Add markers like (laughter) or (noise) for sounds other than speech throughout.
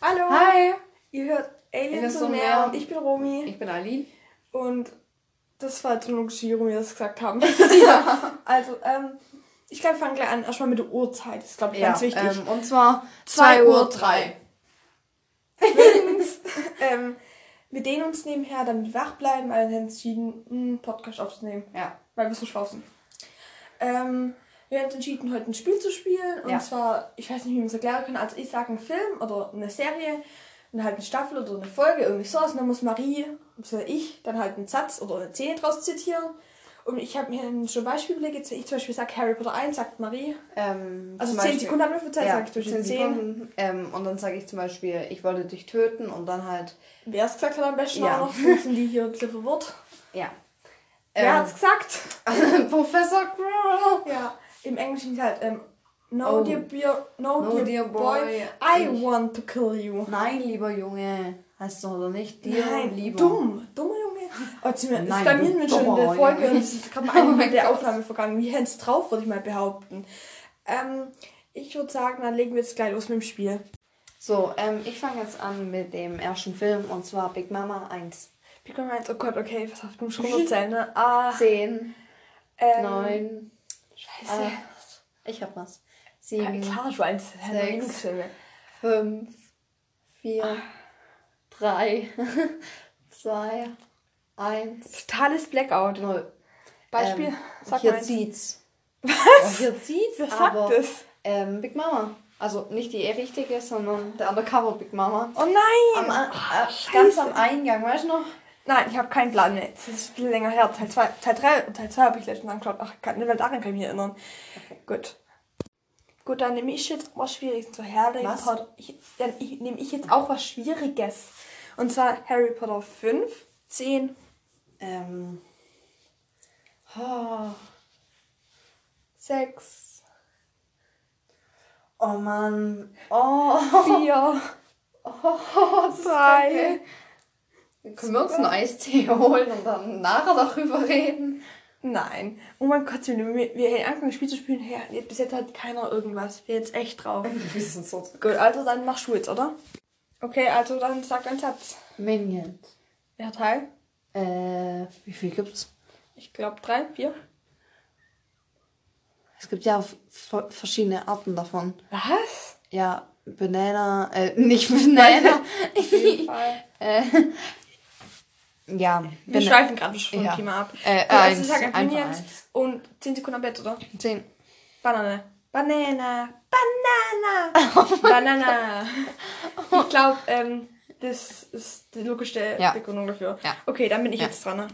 Hallo. Hi. Ihr hört Aliens und mehr mehr. und ich bin Romi. Ich bin Aline. Und das war jetzt nur wie Romi das gesagt haben. (laughs) Ja. Also, ähm, ich glaube, wir fangen gleich an. Erstmal mit der Uhrzeit. Das ist, glaube ich, ganz wichtig. Ähm, und zwar 2 2 Uhr Uhr 3. Übrigens, (laughs) ähm, wir dehnen uns nebenher, damit wir wach bleiben, weil wir entschieden, einen Podcast aufzunehmen, Ja. weil wir so schlau sind. Ähm, wir haben uns entschieden, heute ein Spiel zu spielen. Und Ja. zwar, ich weiß nicht, wie man es erklären kann. Also ich sage einen Film oder eine Serie und halt eine Staffel oder eine Folge, irgendwie sowas. Und dann muss Marie, also ich, dann halt einen Satz oder eine Szene draus zitieren. Und ich habe mir schon Beispiele überlegt. Wenn ich zum Beispiel sage Harry Potter 1, sagt Marie. Ähm, Also zum 10 Beispiel- Sekunden haben wir für Zeit, Ja, sage ich durch 10 10. Sekunden. Ähm, und dann sage ich zum Beispiel, ich wollte dich töten und dann halt, Wer es gesagt hat am besten Ja. auch noch, sind die hier ein bisschen verwirrt. ja. Wer Ähm, hat's gesagt? (laughs) Professor Quirrell. Ja, im Englischen ist halt, ähm, no, Oh. dear, beer, no, No, dear, dear boy, boy, I ich- want to kill you. Nein, lieber Junge. Heißt du oder nicht? Dir, Nein, lieber. dumm, dummer Junge. Oh, jetzt sind wir, Nein, bei mir mit schon in der Folge und es ist gerade mal (laughs) Minute der. Aufnahme vergangen. Wie hätt's drauf, würde ich mal behaupten. Ähm, ich würde sagen, dann legen wir jetzt gleich los mit dem Spiel. So, ähm, ich fange jetzt an mit dem ersten Film und zwar Big Mama 1. Wie kommen wir jetzt? Oh Gott, okay, was hast du schon (laughs) erzählen, ne? Ah, 10, ähm, 9, Scheiße. acht, ich hab was. Ja, 7, klar, (laughs) eins der sechs. Lieblingsfilme. 5, 4, 3, 2, 1, Totales Blackout. 0. Beispiel, Ähm, sag hier eins. zieht's. Was? hier zieht's, Wer sagt aber das? ähm, Big Mama. Also nicht die richtige, sondern der Undercover Big Mama. Oh nein! Am, An- äh, ganz am Eingang, weißt du noch? Nein, ich habe keinen Plan mehr. Das ist ein bisschen länger her. Teil 2, Teil 3 und Teil 2 habe ich letztens angeschaut. Ach, kann, weil daran kann ich mich erinnern. Okay. Gut. Gut, dann nehme ich jetzt was Schwieriges zu Harry Was? Potter. Ich, dann ich, nehme ich jetzt auch was Schwieriges. Und zwar Harry Potter 5, 10, Ähm. Oh, 6, oh Mann. Oh. 4, (laughs) oh das ist 3. Können wir uns einen Eistee holen und dann nachher darüber reden? Nein. Oh mein Gott, wir, wir, haben angefangen, ein Spiel zu spielen. Ja, bis jetzt hat keiner irgendwas. Wir jetzt echt drauf. (laughs) Wir sind so (laughs) Gut, also dann machst du jetzt, oder? Okay, also dann sag einen Satz. Minions. Wer Teil? Äh, wie viel gibt's? Ich glaube drei, vier. Es gibt ja verschiedene Arten davon. Was? Ja, Banana, äh, nicht (laughs) Banana. Auf jeden Fall. äh, ja, Wir schweifen gerade schon vom Ja. Thema ab. Äh, Gut, also ich sag einfach einfach Minions eins. und 10 Sekunden am Bett, oder? Zehn. Banane. Banana. (laughs) Banana. Banana. Ich glaube, ähm, das ist die logischste Ja. Begründung dafür. Ja. Okay, dann bin ich Ja. jetzt dran. ne?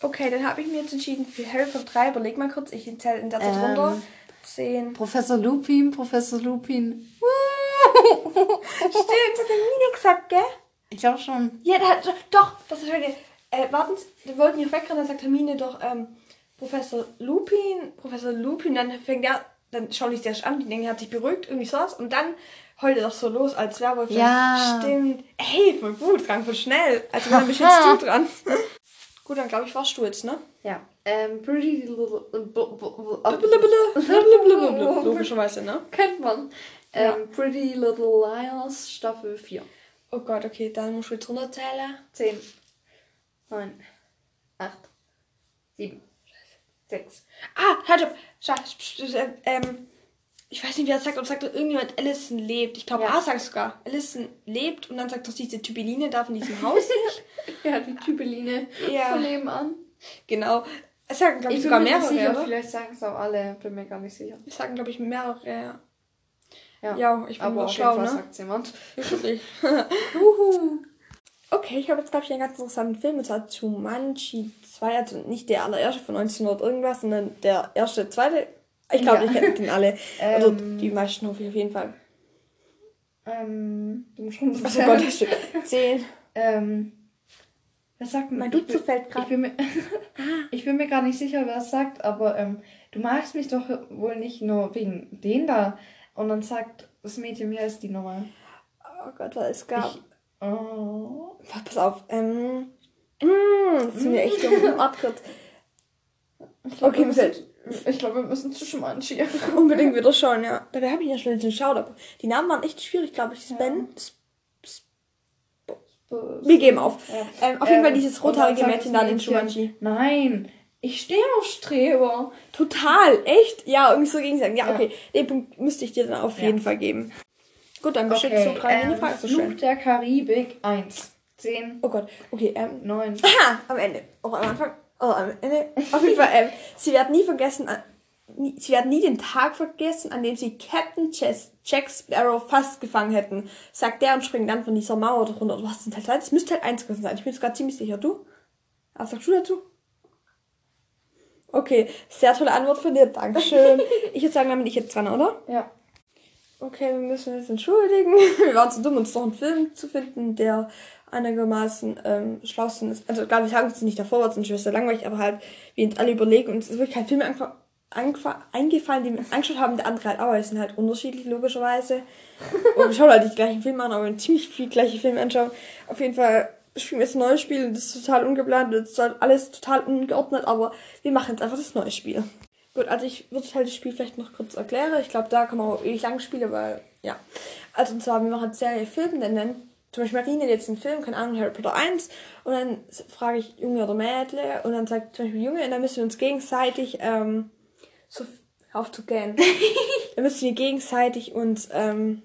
Okay, dann habe ich mir jetzt entschieden für Harry Potter 3. Überleg mal kurz, ich zähle in der Zeit Ähm. runter. 10. Professor Lupin, Professor Lupin. (laughs) Stimmt, hat der Mine gesagt, gell? Ich glaube schon. Ja, da, doch, das ist heute. Äh, warten Sie, wir wollten hier wegrennen, dann sagt Hermine doch, ähm, Professor Lupin, Professor Lupin, dann fängt er, dann schaut ich erst an, die denken, er hat sich beruhigt, irgendwie sowas, und dann heult er doch so los als Werwolf. Ja. Stimmt. Ey, voll gut, ging voll schnell. Also dann bist jetzt du dran. gut, dann glaube ich, warst du jetzt, ne? Ja. Ähm, Pretty Little. Logischerweise, ne? Kennt man. Ähm, Pretty Little Liars Staffel 4. Oh Gott, okay, dann musst du jetzt runterzählen. 10, 9, 8, 7, 6. Ah, halt sch- sch- Ähm, ich weiß nicht, wer das sagt, aber sagt doch irgendjemand, Alison lebt. Ich glaube, Ja. A sagt sogar, Alison lebt und dann sagt doch diese Typeline da von diesem Haus. (laughs) Ja, die Typeline Ja. von nebenan. genau. Es sagen, glaube ich, Ich sogar mehrere, sicher, vielleicht sagen es auch alle, bin mir gar nicht sicher. Es sagen, glaube ich, mehrere. Ja, Ja, ich bin aber auf schlau, jeden Fall ne? sagt jemand. Wirklich. (laughs) Uhu. Okay, ich habe jetzt, glaube ich, einen ganz interessanten Film. Und zwar Jumanji 2. Also nicht der allererste von 1900 irgendwas, sondern der erste, zweite. Ich glaube, Ja. ich kenne den alle. (laughs) Also Ähm. die meisten hoffe ich auf jeden Fall. Ähm, du musst schon so Achso, Gott, das stimmt. 10. Ähm, wer sagt Mein ich Dutzend bin- fällt Ich gerade. bin, mir, ich bin mir (laughs) gar nicht sicher, wer es sagt, aber ähm, du magst mich doch wohl nicht nur wegen den da. Und dann sagt das Mädchen, wie heißt die nochmal? Oh Gott, was es gab. Ich- Oh. Pass auf. Ähm. Mm, das sind wir echt dumm. (laughs) Glaub, Okay, mir ich glaube, wir müssen zu Shumanji. (laughs) Unbedingt wieder schauen, ja. Dabei habe ich ja schon geschaut, aber die Namen waren echt schwierig, glaube ich. Ja. Spen Wir geben auf. Ähm, auf jeden Fall Ähm, dieses rothaarige Mädchen da in Mädchen, Jumanji. Nein, ich stehe auf Streber. Total, echt? Ja, irgendwie so gegen sagen. Ja, Ja. okay. Den Punkt müsste ich dir dann auf Ja. jeden Fall geben. Gut, dann beschützt du drei ähm, Mini-Fragen. So Fluch schön. der Karibik 1, 10, Oh Gott. Okay, ähm. 9. (laughs) Aha, am Ende. Auch am Anfang. Oh, am Ende. Auf jeden Fall, ähm, sie werden nie vergessen, an, nie, sie werden nie den Tag vergessen, an dem sie Captain Chess, Jack Sparrow fast gefangen hätten. Sagt der und springt dann von dieser Mauer drunter. Du hast den Teil 2. Das müsste Teil 1 gewesen sein. Ich bin jetzt gerade ziemlich sicher. Du? Was sagst du dazu? Okay, sehr tolle Antwort von dir. Dankeschön. (laughs) ich würde sagen, dann bin ich jetzt dran, oder? Ja. Okay, wir müssen uns entschuldigen. (laughs) Wir waren zu dumm, uns noch einen Film zu finden, der einigermaßen ähm, schlausten ist. Also, glaube ich, sagen uns nicht davor, war es nicht sehr langweilig, aber halt, wir uns alle überlegen und es ist wirklich kein Film eingefallen, den wir angeschaut haben, der andere halt auch, weil es sind halt unterschiedlich, logischerweise. (laughs) Und wir schauen halt nicht die gleichen Filme an, aber wir ziemlich viel gleiche Filme anschauen. Auf jeden Fall spielen wir jetzt ein neues Spiel und das ist total ungeplant und das ist alles total ungeordnet, aber wir machen jetzt einfach das neue Spiel. Gut, also ich würde halt das Spiel vielleicht noch kurz erklären. Ich glaube, da kann man auch ewig lang spielen, weil, ja. Also und zwar, wir machen Serie Film, dann nennen zum Beispiel Marine hat jetzt einen Film, keine Ahnung, Harry Potter 1, und dann frage ich Junge oder Mädle, und dann sagt zum Beispiel Junge, und dann müssen wir uns gegenseitig, ähm, so, hör auf zu gähnen. (laughs) dann müssen wir gegenseitig uns, ähm,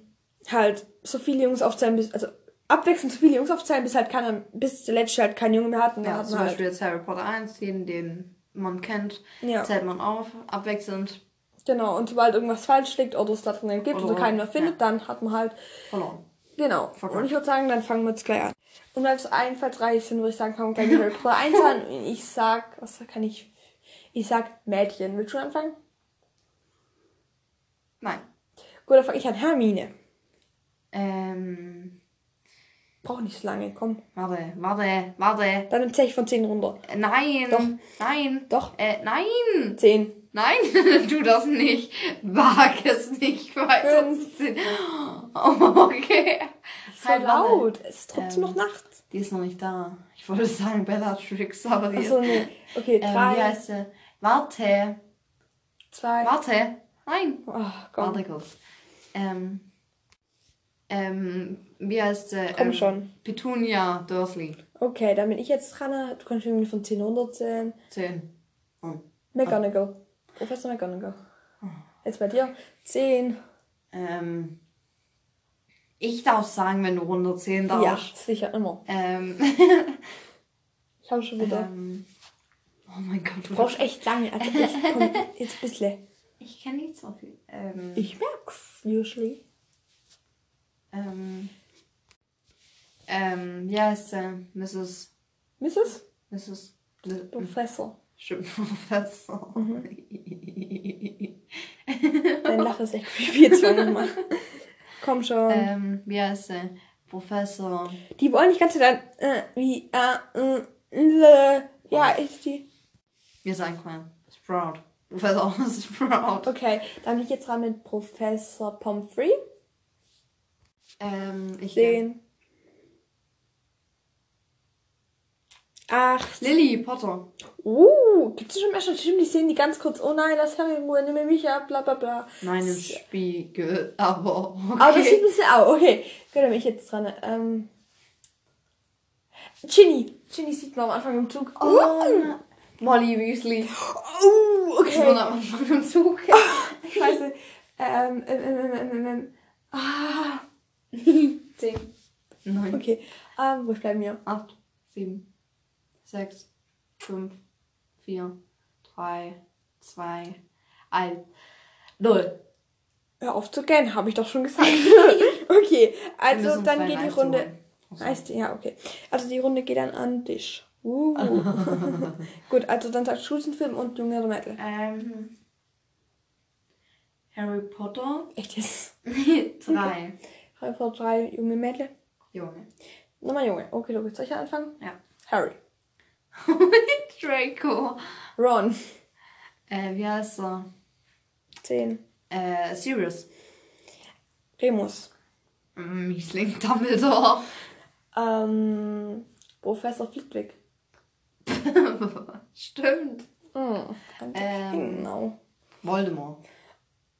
halt so viele Jungs aufzählen, bis, also abwechselnd so viele Jungs aufzählen, bis halt keiner, bis der letzte halt keinen Junge mehr hat, Ja, zum halt, Beispiel jetzt Harry Potter 1, jeden, den man kennt, Ja. zählt man auf, abwechselnd Genau, und sobald irgendwas falsch liegt oder es da drin gibt oder, Oder- keinen mehr findet, ja. dann hat man halt, verloren. genau. Verkackt. Und ich würde sagen, dann fangen wir jetzt gleich an. Und weil es einfallsreich sind, würde ich sagen, fangen wir gleich mit Harry Potter 1 an. (laughs) Und ich sag, was kann ich, ich sag Mädchen. Willst du anfangen? Nein. Gut, dann fange ich an. Hermine. Ähm, Braucht nicht so lange, komm. warte, warte, warte. Dann zähle ich von 10 runter. Äh, Nein. Doch. Nein. Doch. Äh, nein. 10. Nein, (laughs) tu das nicht. Wag es nicht Fünf. zu ziehen. Oh, okay. So Halt, laut. Es ist trotzdem Ähm, noch nachts. Die ist noch nicht da. Ich wollte sagen Bellatrix, aber die Achso, ist... nee. Okay, Ähm, wie 3, heißt sie? Warte. 2. Warte. Nein. Oh, komm. Warte kurz. Ähm... Ähm, wie heißt sie? Komm ähm, schon. Petunia Dursley. Okay, dann bin ich jetzt dran. Du kannst irgendwie von 10 runterzählen. Zehn. Oh. McGonagall. Professor McGonagall. Jetzt bei dir. 10. Ähm... Ich darf sagen, wenn du runterzählen Ja, darfst. sicher, immer. Ähm... (laughs) Ich habe schon wieder. ähm oh mein Gott. Du brauchst echt lange. Also ich komm, jetzt ein bisschen. Ich kenne nicht so viel. Ähm, Ich merk's, usually. Ähm, ähm, wie heißt sie? Mrs. Mrs. Mrs. L- Professor. Stimmt, (laughs) Professor. Dein Lachen ist echt creepy. Jetzt nochmal. Komm schon. ähm, wie heißt sie? Professor. Die wollen nicht ganz dann, äh, wie, äh, äh, äh, ja, ist die. Mir ist eingefallen. Sprout. Professor (laughs) Sprout. Okay, dann bin ich jetzt dran mit Professor Pomfrey. Ähm, ich. Zehn. Acht. Lily Potter. Uh, schon mehr schon? Stimmt, die sehen die ganz kurz. Oh nein, das Harry Moore, nimm mich ab, bla bla bla. Nein, im Spiegel. Aber. Okay. Aber das sieht ein bisschen auch. Okay, gut, dann bin ich jetzt dran. Ähm. Ginny. Ginny sieht man am Anfang im Zug. Oh, na- Molly Weasley. Oh, Ich wohne okay. am Anfang im Zug. (laughs) Scheiße. Ähm, ähm, ähm, ähm, ähm, ähm. Ah. (laughs) Zehn. Neun. Okay. Ähm, wo bleiben wir? 8, 7, 6, 5, 4, 3, 2, 1, 0. Hör auf zu gähnen, habe ich doch schon gesagt. (laughs) (laughs) okay, also dann geht die Runde. Heißt, ja, okay. Also die Runde geht dann an dich. Uh. Gut, also dann sagst du einen Film und Junge oder Mädel. Ähm, Harry Potter. Echt jetzt? 3. Harry Potter 3, Junge Mädel. Junge. Nochmal Junge. Okay, du willst soll ich anfangen? Ja. Harry. (laughs) Draco. Ron. Äh, wie heißt er? 10. Äh, Sirius. Remus. Miesling Dumbledore. Ähm, Professor Flitwick. Stimmt. Hm, Ähm. genau. Voldemort.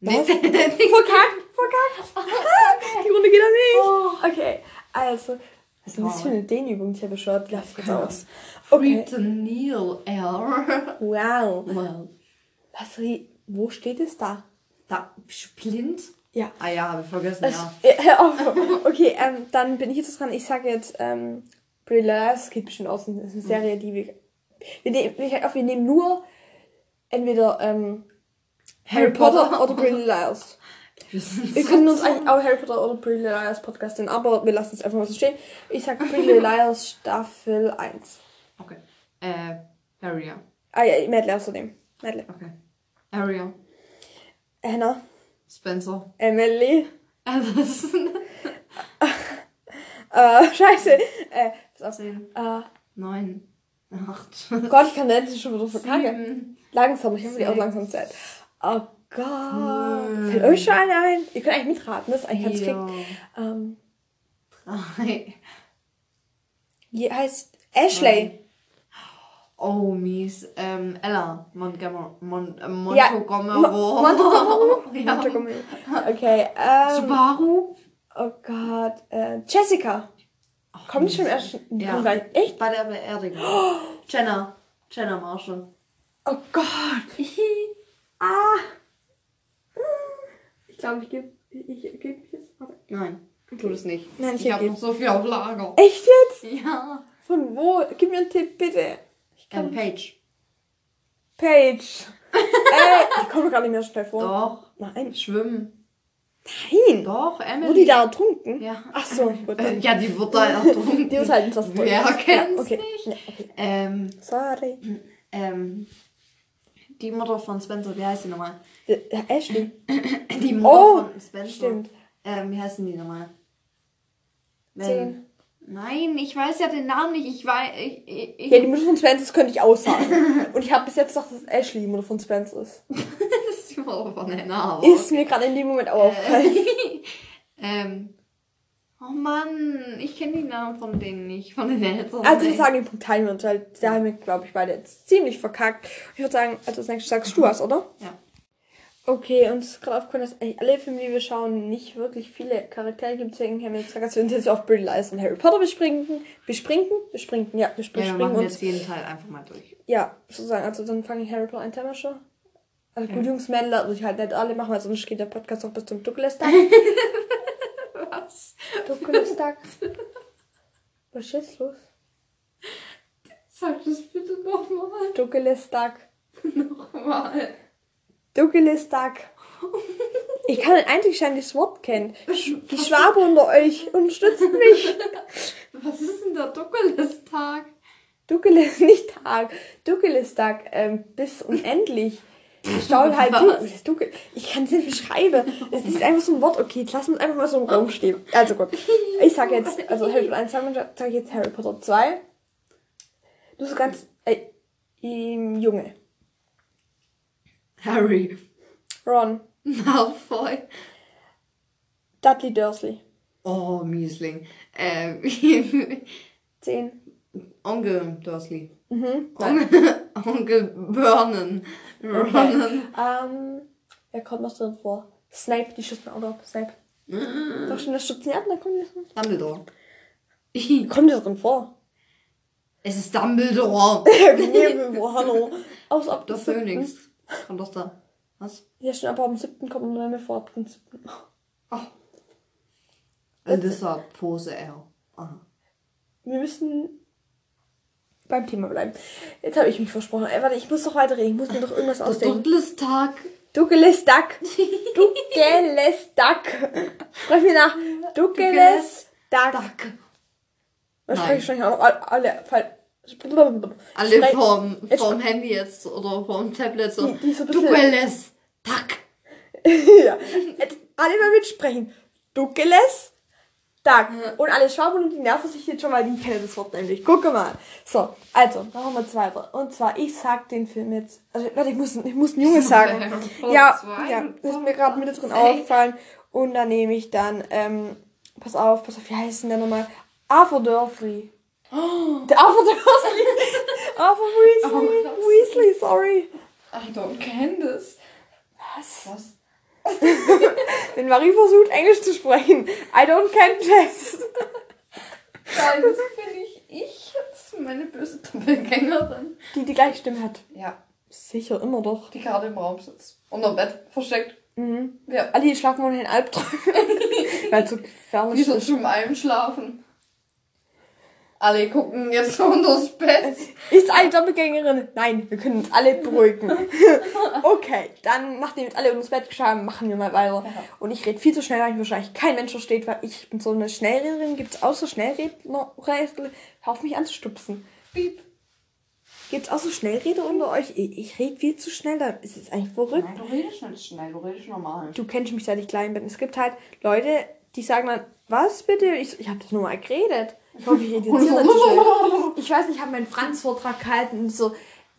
Was? Verkackt, verkackt. Die Runde geht an mich. Okay, also Was ist das für eine Dehnübung? Ich habe jetzt Keine aus. Okay. Neil Air. Wow. Well, Was, wo steht es da? da bist du blind? Ja. Ah ja, habe ich vergessen, Es, (laughs) ja. hör auf. Okay, ähm, dann bin ich jetzt dran. Ich sage jetzt, ähm, Liars geht bestimmt aus. Das ist eine Serie, die wir. Wir nehmen, wir, wir nehmen nur entweder ähm, Harry Potter oder Pretty Liars. (laughs) Wir können uns eigentlich auch Harry Potter oder Pretty Liars Podcast nennen, aber wir lassen es einfach mal so stehen. Ich sag Pretty Liars (laughs) Staffel 1. Okay. Äh, Area. Ah ja, Madeleine außerdem. Madeleine. Okay. Area. Hannah. Spencer. Emily. Allison. (laughs) Äh, scheiße. Äh, pass auf. 10, Äh, 9, 8, Gott, ich kann das schon wieder verkacken. 7. Langsam, ich habe die auch langsam Zeit. Oh Gott. Fällt euch schon eine ein? Ihr könnt eigentlich mitraten, das ist eigentlich ganz 4, fix. Ähm, 3. wie heißt Ashley? Oh, mies. Ähm, Ella. Montgomery. Mon äh, Ja. Montgomery. Mo- Montgomery? (laughs) ja. Montgomery. Okay, ähm, Subaru. oh Gott, äh, Jessica. Kommt die schon im ersten? Die Ja. kommt nicht. Echt? Bei der Beerdigung. (gasps) Jenna. Jenna Marshall. Oh Gott. (laughs) ah. Ich glaube, ich gebe ich, ich geb jetzt. Warte. Nein, tu das nicht. Nein, ich ich habe noch so viel auf Lager. Echt jetzt? Ja. Von wo? Gib mir einen Tipp, bitte. Ich kann Ähm, Paige. Paige. (laughs) äh, ich komme gar nicht mehr schnell vor. Doch. Nein. Schwimmen. Nein. Doch, Emily. Wurde die da ertrunken? Ja. Ach so, gut. Äh. Ja, die wird da ertrunken. Die ist halt Wasser. Wer kennt's ja, okay. nicht? Ja, okay. Ähm, Sorry. ähm, die Mutter von Spencer, wie heißt die nochmal? Äh, Ashley. (clears throat) Die Mutter Oh, von Spencer. stimmt. Ähm, wie heißen die nochmal? Wenn-. Nein, ich weiß ja den Namen nicht. Ich weiß. Ich, ich, Ja, die Mutter von Spencer das könnte ich aussagen. (laughs) Und ich habe bis jetzt gedacht, dass Ashley die Mutter von Spencer ist. (laughs) das ist die Mutter von Hannah. Ist mir gerade in dem Moment auch aufgefallen. (laughs) ähm. Oh Mann, ich kenne die Namen von denen nicht, von den Eltern. Also ich ey. sage den Punkt teilen wir uns, weil da haben wir, glaube ich, beide jetzt ziemlich verkackt. Ich würde sagen, also das nächste sagst du was, oder? Ja. Okay, uns ist gerade aufgefallen, dass eigentlich alle Filme, die wir schauen, nicht wirklich viele Charaktere gibt. Deswegen haben wir jetzt gesagt, dass wir uns jetzt auf Pretty Lies und Harry Potter bespringen. Bespringen? Bespringen, ja, wir Ja, wir bespringen machen uns. jetzt jeden Teil einfach mal durch. Ja, sozusagen, also dann fange ich Harry Potter ein Thema schon. Also gut, Jungs, Mädler, also ich halt nicht alle machen, weil sonst geht der Podcast noch bis zum Duckelestag. (laughs) Was? Duckelestag. (laughs) Was ist jetzt los? Sag das bitte nochmal. Duckelestag. Nochmal. Duckelestag. Ich kann ein einziges Wort kennen. Die Schwabe unter euch unterstützt mich. Was ist denn der Duckelestag? Duckeles, (laughs) nicht Tag. Duckelestag, ähm, bis unendlich. Staul (laughs) halt du, Duckel. Ich kann es nicht beschreiben. Es ist einfach so ein Wort. Okay, jetzt lass uns einfach mal so im Raum stehen. Also gut. Ich sag jetzt, also Harry Potter 1 sage ich jetzt Harry Potter 2. Du so ganz, äh, Junge. Harry. Ron. (laughs) Malfoy. Dudley Dursley. Oh, Miesling. Ähm, (laughs) 10. Onkel Dursley. Mhm. Onkel, (laughs) Onkel Vernon. Vernon. Ähm, wer kommt noch drin vor? Snape, die schützen auch noch. Snape. (laughs) Doch schon das schützen ja, dann kommt die drin. Dumbledore. (laughs) Kommt die drin vor? Es ist Dumbledore. Nebel, hallo. Aus ab Der. Phönix. Kommt doch da. Was? Ja, schon, aber am siebten kommt noch mehr vor. Ab dem siebten. Alyssa Pose R. Aha. Wir müssen beim Thema bleiben. Jetzt habe ich mich versprochen. Ey, warte, ich muss doch weiterreden. Ich muss mir doch irgendwas Der ausdenken. Duck. Duckeles Duck. Sprech mir nach. Was Nein. spreche ich schon alle, alle. Alle vom, Jetzt- vom Handy jetzt oder vom Tablet so. Die- die so (laughs) ja. Jetzt alle mal mitsprechen. Duckeles Duck. Und alle Schwaben und die nerven sich jetzt schon, weil die kennen das Wort nämlich. Gucke mal. So, also, machen wir zwei. Und zwar, ich sag den Film jetzt. Also, warte, ich muss, ich muss ein Junge sagen. (laughs) Ja, ja, das ist mir gerade mit drin aufgefallen. Und dann nehme ich dann, ähm, pass auf, pass auf, wie heißt denn der nochmal? Arthur Dursley. Der Arthur Dursley. (laughs) Arthur Weasley. Oh. Weasley, sorry. I don't can this. Was? Was? (laughs) Wenn Marie versucht, Englisch zu sprechen. I don't can this. Scheiße, das bin ich. Ich, das ist meine böse Doppelgängerin. Die die gleiche Stimme hat. Ja, Sicher, immer doch. die gerade im Raum sitzt. Unter Bett versteckt. Mhm. Ja. Alle, (laughs) die schlafen ohne den Albtraum. Weil es so gefährlich so ist. zum Einschlafen. Alle gucken jetzt (laughs) unter das Bett. Ist eine Doppelgängerin? Nein, wir können uns alle beruhigen. (laughs) okay, dann, nachdem jetzt alle ins Bett geschaut haben, machen wir mal weiter. Ja. Und ich rede viel zu schnell, weil mich wahrscheinlich kein Mensch versteht, weil ich bin so eine Schnellrederin. Gibt es außer Schnellredner? Hör auf mich anzustupsen. Piep. Gibt es außer Schnellrede unter euch? Ich, ich rede viel zu schnell, da ist es eigentlich verrückt. Nein, du redest nicht schnell, du redest normal. Du kennst mich, seit ich klein bin. Es gibt halt Leute, die sagen dann, was bitte? Ich, so, ich habe das nur mal geredet. Ich hoffe, ich nicht (laughs) schnell. Weiß nicht, ich habe meinen Franz-Vortrag gehalten und so,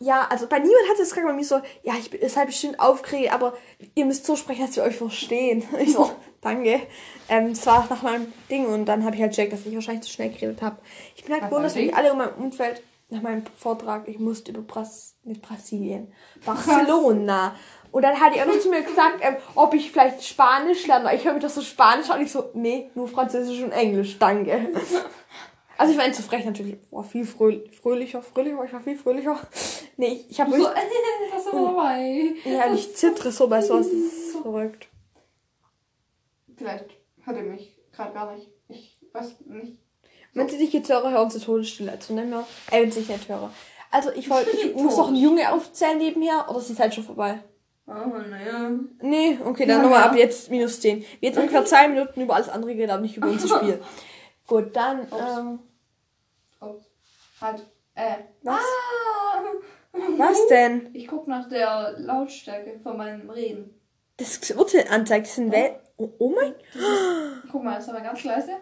ja, also bei niemand hat es gesagt, bei mir so, ja, ich bin halt bestimmt aufgeregt, aber ihr müsst so sprechen, dass wir euch verstehen. (laughs) Ich so, danke. Ähm, das war nach meinem Ding und dann habe ich halt checkt, dass ich wahrscheinlich zu schnell geredet habe. Ich bin halt gewohnt, dass mich alle in meinem Umfeld nach meinem Vortrag, ich musste über Bras mit Brasilien, Barcelona. Und dann hat er auch noch zu mir gesagt, ähm, ob ich vielleicht Spanisch lerne. weil Ich höre mich doch so Spanisch an. Und ich so, nee, nur Französisch und Englisch, danke. (laughs) Also ich war nicht zu frech natürlich. War viel fröh fröhlicher, fröhlicher, ich war viel fröhlicher. Nee, ich, ich habe So, wirklich... (laughs) ist dabei? Ja, ich zittere so bei sowas. Das ist verrückt. Vielleicht hört ihr mich gerade gar nicht. Ich weiß nicht. Wenn sie dich jetzt hören, hören sie Todesstille. Also nehmen wir... Äh, wenn sie sich nicht hören. Also ich wollte... Ich muss noch ein Junge aufzählen nebenher. Oder ist die Zeit schon vorbei? Oh, naja. Nee, okay, dann Ja, nochmal ja. ab jetzt minus 10. Wir jetzt ungefähr zwei Minuten über alles andere reden, aber nicht über unser Spiel. (laughs) Gut, dann, Ups. ähm, Oh. Halt. Äh. was? Ah. Was denn? Ich guck nach der Lautstärke von meinem Reden. Das Urteil anzeigt, das sind Wel oh, oh mein, Guck mal, ist aber ganz leise.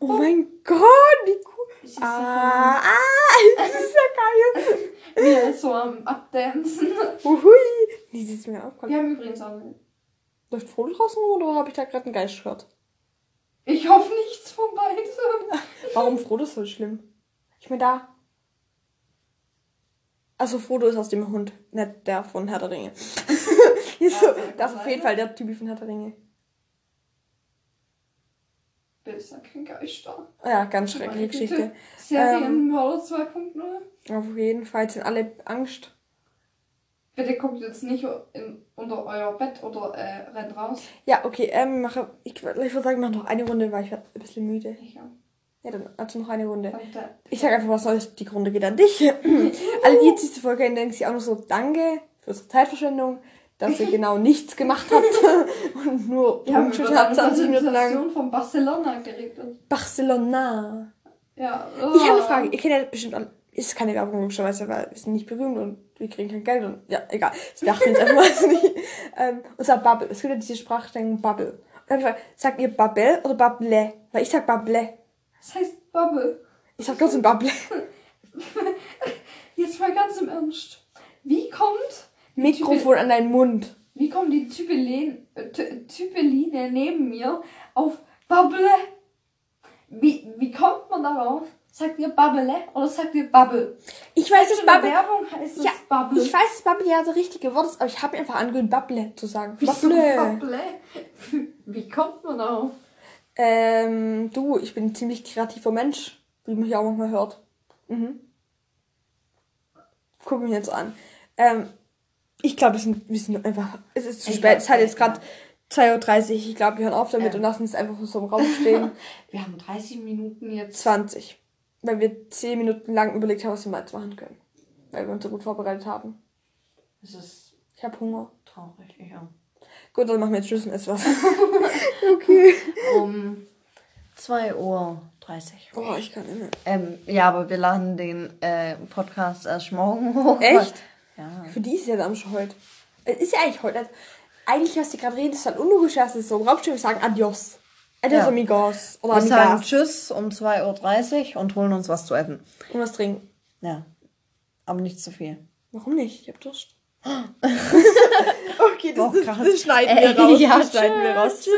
oh mein Gott, wie cool. Ist Ah, ah, (laughs) das ist ja geil. Wie er so am Abdancen. Uhui. Nee, das ist mir aufgefallen. Wir haben übrigens auch. Läuft Frodo draußen rum oder habe ich da gerade einen Geist gehört? Ich hoffe nichts von beiden. Warum Frodo ist so schlimm? Ich meine, da. Also Frodo ist aus dem Hund, nicht der von Herr der Ringe. (laughs) Ist so, Also, das ist auf jeden Fall der Typ von Herr der Ringe. Bist kein Geister. Ja, ganz schreckliche Geschichte. Serienmörder 2.0. Auf jeden Fall sind alle Angst. Bitte guckt jetzt nicht in, unter euer Bett oder äh, rennt raus. Ja, okay, ähm, mache, ich, ich würde sagen, mach noch eine Runde, weil ich werde ein bisschen müde. Ich auch. Ja, dann also noch eine Runde. Ich sag einfach was Neues, die Runde geht an dich. (laughs) Alle, die jetzt diese Folge denken sich auch nur so, danke für unsere Zeitverschwendung, dass ihr genau nichts gemacht habt (laughs) und nur rumgeschüttet habt eine 20 Minuten lang. Von Barcelona geredet. Barcelona. Ja. Ich habe eine Frage, ihr kennt ja bestimmt alle, ist keine Werbung logischerweise, weil wir sind nicht berühmt und wir kriegen kein Geld und ja, egal. Dachten wir jetzt einfach mal nicht. Ähm, und zwar Bubble. Es gibt ja diese Sprachstände Bubble. Und dann ich, sagt ihr Bubble oder Bubble? Weil ich sag Bubble. Das heißt Bubble. Ich sag trotzdem Bubble. (laughs) Jetzt mal ganz im Ernst. Wie kommt, Mikrofon an deinen Mund. wie kommt die Typelin, Ty- Typeline neben mir auf Bubble? Wie, wie kommt man darauf? Sagt ihr Bubble oder sagt ihr Bubble? Ich weiß, der Bubble. Werbung heißt es Ja, Bubble. Ich weiß, dass Bubble ja das richtige Wort ist, aber ich habe einfach angewöhnt, Bubble zu sagen. Wieso Bubble. Bubble? (laughs) Wie kommt man darauf? Ähm, du, ich bin ein ziemlich kreativer Mensch, wie man hier auch manchmal hört. Mhm. Guck mich jetzt an. Ähm, ich glaube, wir sind, einfach. Es ist zu Ich spät. Es hat jetzt gerade 2.30 Uhr. Ich glaube, wir hören auf damit Ähm. und lassen es einfach so im Raum stehen. (laughs) Wir haben 30 Minuten jetzt. 20. Weil wir 10 Minuten lang überlegt haben, was wir mal jetzt machen können. Weil wir uns so gut vorbereitet haben. Das ist Ich habe Hunger. traurig, ja. Gut, dann machen wir jetzt Tschüss und ess was. (laughs) okay. Um 2.30 Uhr. Oh, ich kann immer. Ähm, ja, aber wir laden den äh, Podcast erst morgen hoch. Echt? Ja. Für die ist ja dann schon heute. Es ist ja eigentlich heute. Also, eigentlich, was die gerade reden, ist halt unlogisch. Das ist so im Raumschiff, wir sagen Adios. Adios, Ja. amigos. Oder Wir sagen amigas. Tschüss um 2.30 Uhr und holen uns was zu essen. Und was trinken. Ja. Aber nicht zu viel. Warum nicht? Ich hab Durst. (gasps) (laughs) okay, das, Oh, das, krass. das schneiden Ey, wir raus. (laughs) ja, das schneiden wir raus. tschüss.